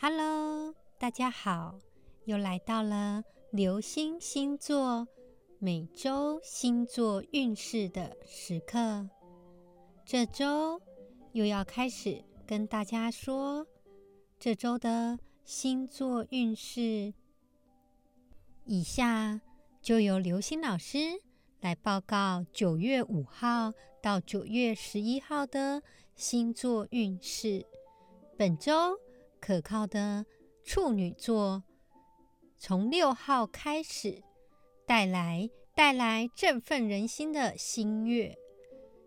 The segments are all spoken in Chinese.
Hello，大家好，又来到了流星星座每周星座运势的时刻。这周又要开始跟大家说这周的星座运势。以下就由流星老师来报告九月五号到九月十一号的星座运势。本周。可靠的处女座，从六号开始带来带来振奋人心的新月，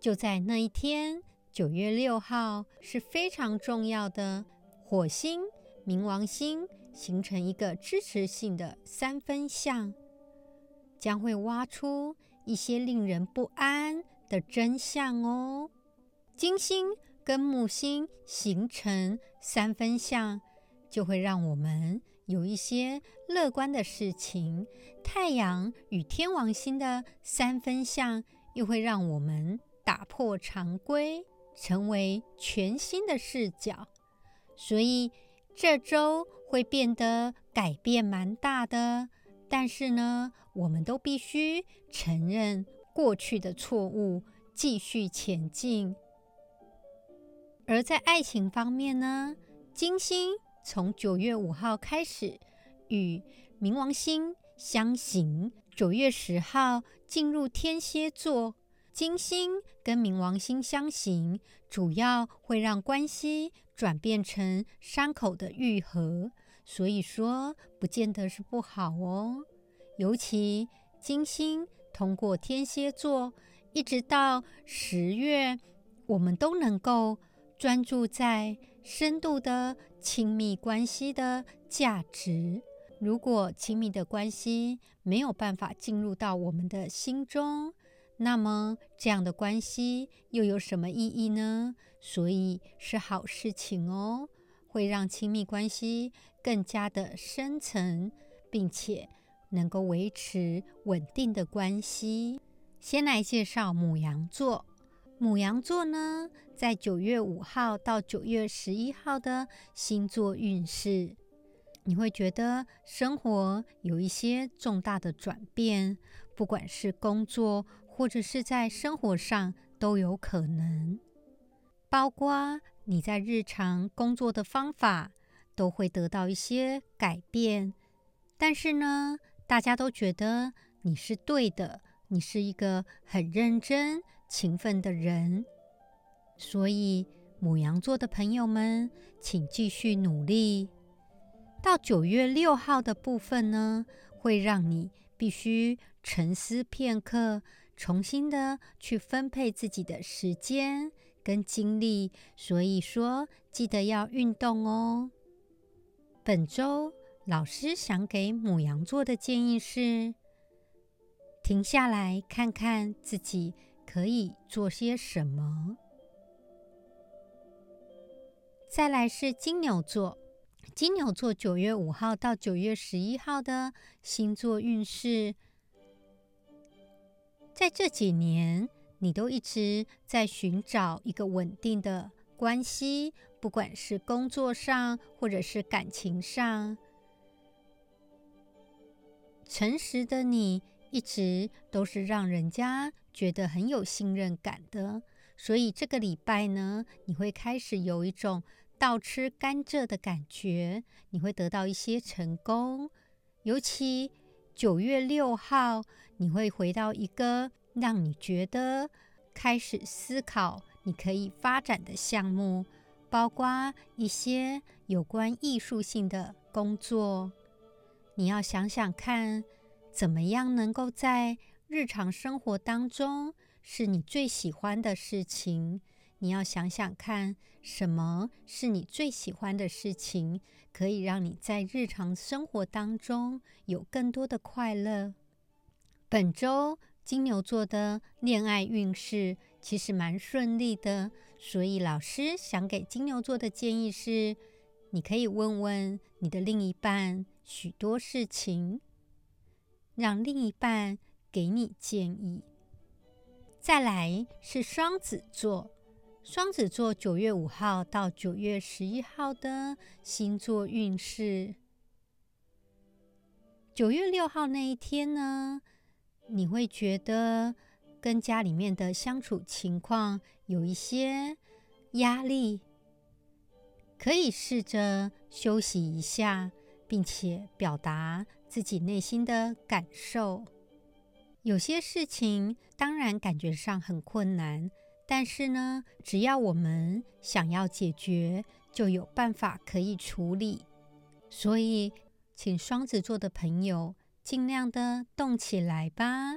就在那一天，九月六号是非常重要的。火星、冥王星形成一个支持性的三分相，将会挖出一些令人不安的真相哦。金星。跟木星形成三分相，就会让我们有一些乐观的事情。太阳与天王星的三分相，又会让我们打破常规，成为全新的视角。所以这周会变得改变蛮大的。但是呢，我们都必须承认过去的错误，继续前进。而在爱情方面呢，金星从九月五号开始与冥王星相刑，九月十号进入天蝎座。金星跟冥王星相刑，主要会让关系转变成伤口的愈合，所以说不见得是不好哦。尤其金星通过天蝎座，一直到十月，我们都能够。专注在深度的亲密关系的价值。如果亲密的关系没有办法进入到我们的心中，那么这样的关系又有什么意义呢？所以是好事情哦，会让亲密关系更加的深层，并且能够维持稳定的关系。先来介绍母羊座。母羊座呢，在九月五号到九月十一号的星座运势，你会觉得生活有一些重大的转变，不管是工作或者是在生活上都有可能，包括你在日常工作的方法都会得到一些改变。但是呢，大家都觉得你是对的，你是一个很认真。勤奋的人，所以母羊座的朋友们，请继续努力。到九月六号的部分呢，会让你必须沉思片刻，重新的去分配自己的时间跟精力。所以说，记得要运动哦。本周老师想给母羊座的建议是：停下来看看自己。可以做些什么？再来是金牛座，金牛座九月五号到九月十一号的星座运势，在这几年，你都一直在寻找一个稳定的关系，不管是工作上或者是感情上，诚实的你。一直都是让人家觉得很有信任感的，所以这个礼拜呢，你会开始有一种倒吃甘蔗的感觉，你会得到一些成功。尤其九月六号，你会回到一个让你觉得开始思考你可以发展的项目，包括一些有关艺术性的工作。你要想想看。怎么样能够在日常生活当中是你最喜欢的事情？你要想想看，什么是你最喜欢的事情，可以让你在日常生活当中有更多的快乐。本周金牛座的恋爱运势其实蛮顺利的，所以老师想给金牛座的建议是：你可以问问你的另一半许多事情。让另一半给你建议。再来是双子座，双子座九月五号到九月十一号的星座运势。九月六号那一天呢，你会觉得跟家里面的相处情况有一些压力，可以试着休息一下，并且表达自己内心的感受。有些事情当然感觉上很困难。但是呢，只要我们想要解决，就有办法可以处理。所以，请双子座的朋友尽量的动起来吧。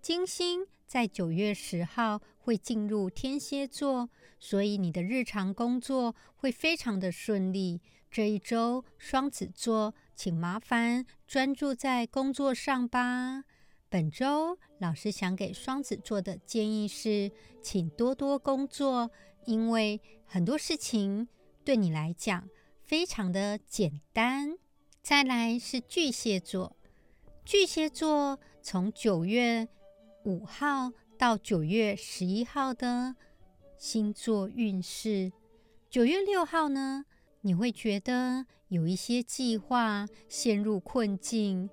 金星在九月十号会进入天蝎座，所以你的日常工作会非常的顺利。这一周，双子座，请麻烦专注在工作上吧。本周老师想给双子座的建议是，请多多工作，因为很多事情对你来讲非常的简单。再来是巨蟹座，巨蟹座从九月五号到九月十一号的星座运势。九月六号呢，你会觉得有一些计划陷入困境。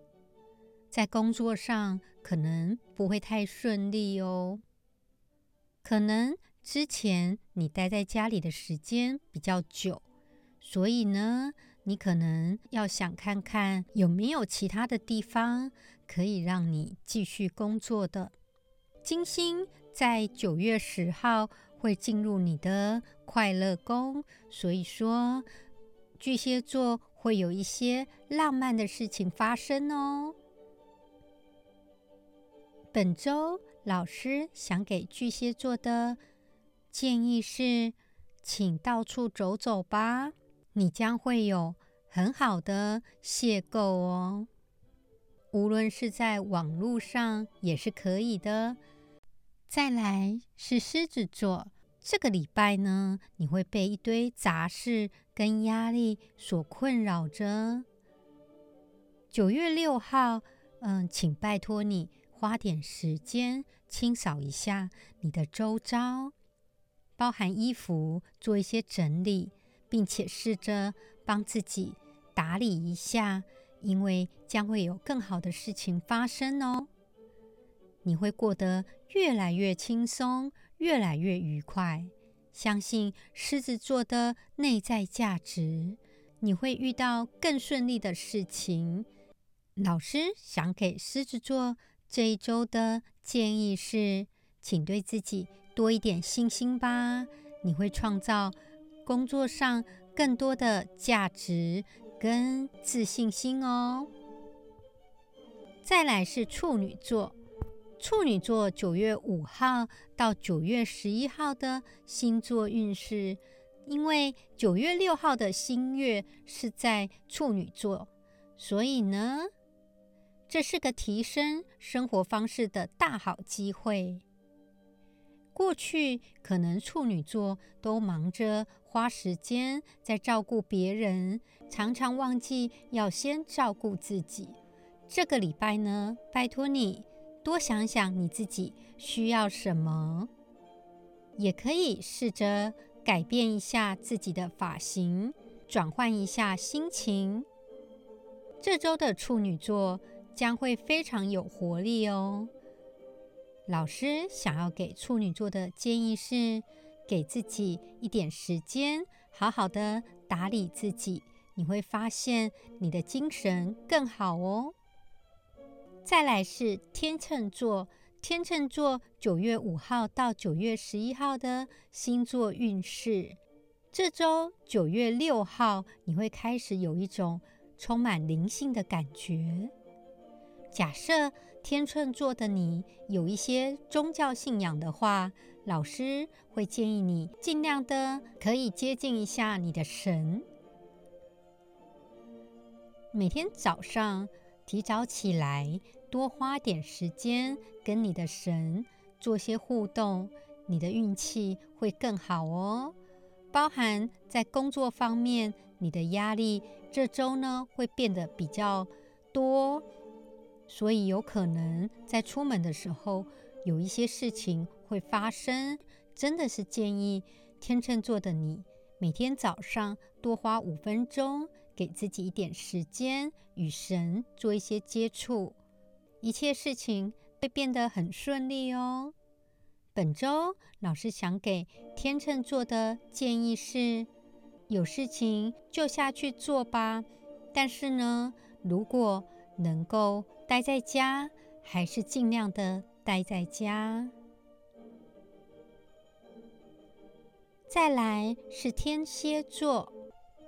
在工作上可能不会太顺利哦，可能之前你待在家里的时间比较久，所以呢，你可能要想看看有没有其他的地方可以让你继续工作的。金星在九月十号会进入你的快乐宫，所以说巨蟹座会有一些浪漫的事情发生哦。本周老师想给巨蟹座的建议是，请到处走走吧，你将会有很好的邂逅哦。无论是在网络上也是可以的。再来是狮子座，这个礼拜呢，你会被一堆杂事跟压力所困扰着。九月六号，嗯，请拜托你。花点时间清扫一下你的周遭，包含衣服，做一些整理，并且试着帮自己打理一下，因为将会有更好的事情发生哦。你会过得越来越轻松，越来越愉快。相信狮子座的内在价值，你会遇到更顺利的事情。老师想给狮子座。这一周的建议是，请对自己多一点信心吧。你会创造工作上更多的价值跟自信心哦。再来是处女座，处女座九月五号到九月十一号的星座运势，因为九月六号的新月是在处女座，所以呢。这是个提升生活方式的大好机会。过去可能处女座都忙着花时间在照顾别人，常常忘记要先照顾自己。这个礼拜呢，拜托你多想想你自己需要什么，也可以试着改变一下自己的发型，转换一下心情。这周的处女座。将会非常有活力哦。老师想要给处女座的建议是，给自己一点时间，好好的打理自己，你会发现你的精神更好哦。再来是天秤座，天秤座九月五号到九月十一号的星座运势，这周九月六号你会开始有一种充满灵性的感觉。假设天秤座的你有一些宗教信仰的话，老师会建议你尽量的可以接近一下你的神。每天早上提早起来，多花点时间跟你的神做些互动，你的运气会更好哦。包含在工作方面，你的压力这周呢会变得比较多。所以有可能在出门的时候有一些事情会发生，真的是建议天秤座的你，每天早上多花五分钟，给自己一点时间与神做一些接触，一切事情会变得很顺利哦。本周老师想给天秤座的建议是：有事情就下去做吧。但是呢，如果能够待在家，还是尽量的待在家。再来是天蝎座，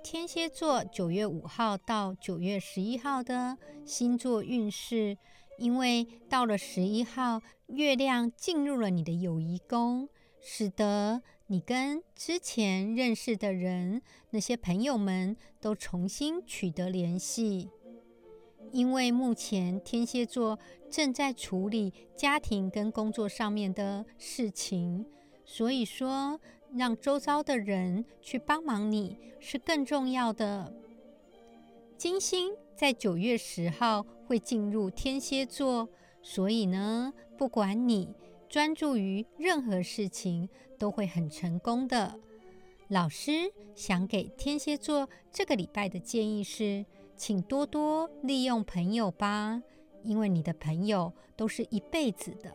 天蝎座九月五号到九月十一号的星座运势。因为到了十一号，月亮进入了你的友谊宫，使得你跟之前认识的人、那些朋友们都重新取得联系。因为目前天蝎座正在处理家庭跟工作上面的事情，所以说让周遭的人去帮忙你是更重要的。金星在九月十号。会进入天蝎座，所以呢，不管你专注于任何事情，都会很成功的。老师想给天蝎座这个礼拜的建议是，请多多利用朋友吧，因为你的朋友都是一辈子的。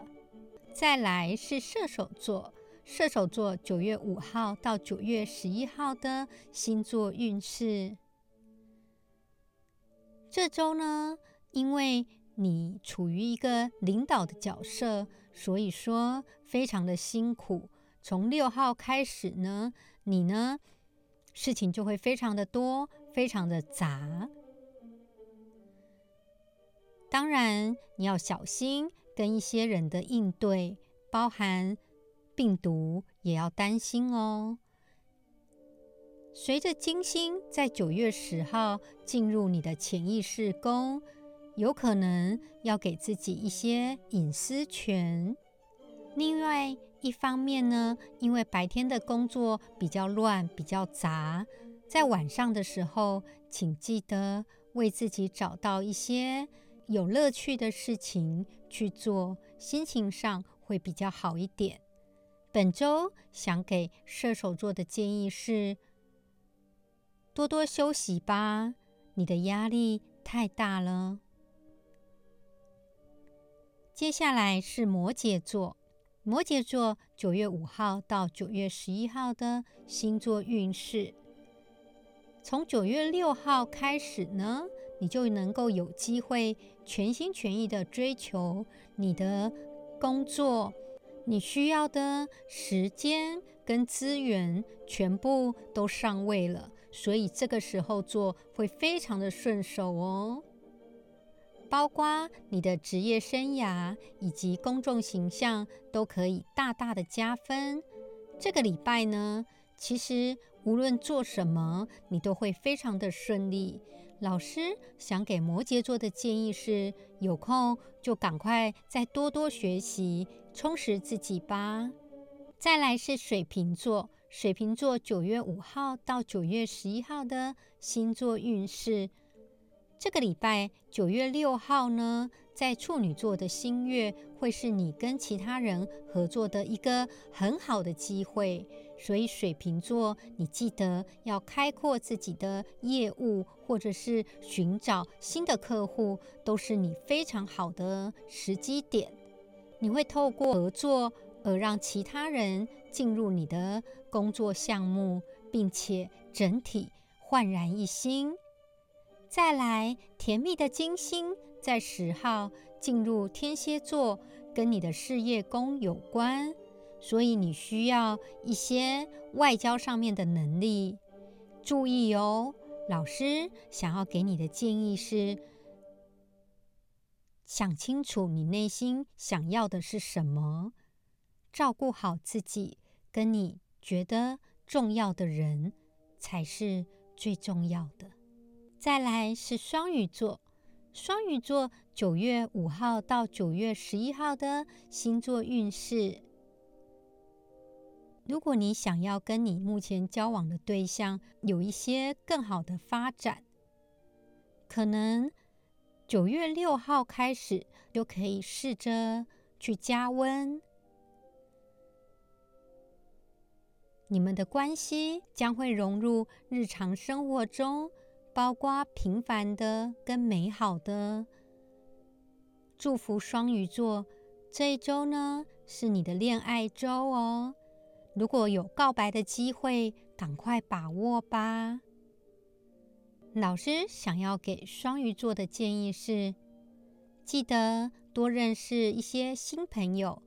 再来是射手座，射手座九月五号到九月十一号的星座运势，这周呢。因为你处于一个领导的角色，所以说非常的辛苦。从六号开始呢，你呢事情就会非常的多，非常的杂。当然你要小心跟一些人的应对，包含病毒也要担心哦。随着金星在九月十号进入你的潜意识宫。有可能要给自己一些隐私权。另外一方面呢，因为白天的工作比较乱、比较杂，在晚上的时候，请记得为自己找到一些有乐趣的事情去做，心情上会比较好一点。本周想给射手座的建议是：多多休息吧，你的压力太大了。接下来是摩羯座，摩羯座九月五号到九月十一号的星座运势。从九月六号开始呢，你就能够有机会全心全意的追求你的工作，你需要的时间跟资源全部都上位了，所以这个时候做会非常的顺手哦。包括你的职业生涯以及公众形象都可以大大的加分。这个礼拜呢，其实无论做什么，你都会非常的顺利。老师想给摩羯座的建议是：有空就赶快再多多学习，充实自己吧。再来是水瓶座，水瓶座九月五号到九月十一号的星座运势。这个礼拜九月六号呢，在处女座的新月会是你跟其他人合作的一个很好的机会，所以水瓶座，你记得要开阔自己的业务，或者是寻找新的客户，都是你非常好的时机点。你会透过合作而让其他人进入你的工作项目，并且整体焕然一新。再来，甜蜜的金星在十号进入天蝎座，跟你的事业宫有关，所以你需要一些外交上面的能力。注意哦，老师想要给你的建议是：想清楚你内心想要的是什么，照顾好自己，跟你觉得重要的人才是最重要的。再来是双鱼座，双鱼座九月五号到九月十一号的星座运势。如果你想要跟你目前交往的对象有一些更好的发展，可能九月六号开始就可以试着去加温。你们的关系将会融入日常生活中，包括平凡的跟美好的。祝福双鱼座，这一周呢是你的恋爱周哦。如果有告白的机会，赶快把握吧。老师想要给双鱼座的建议是：记得多认识一些新朋友，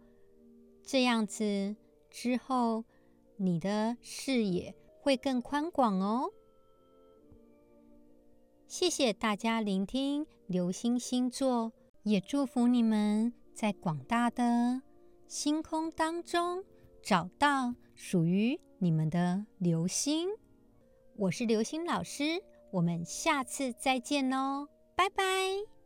这样子之后你的视野会更宽广哦。谢谢大家聆听流星星座。也祝福你们在广大的星空当中找到属于你们的流星。我是流星老师，我们下次再见喽，拜拜。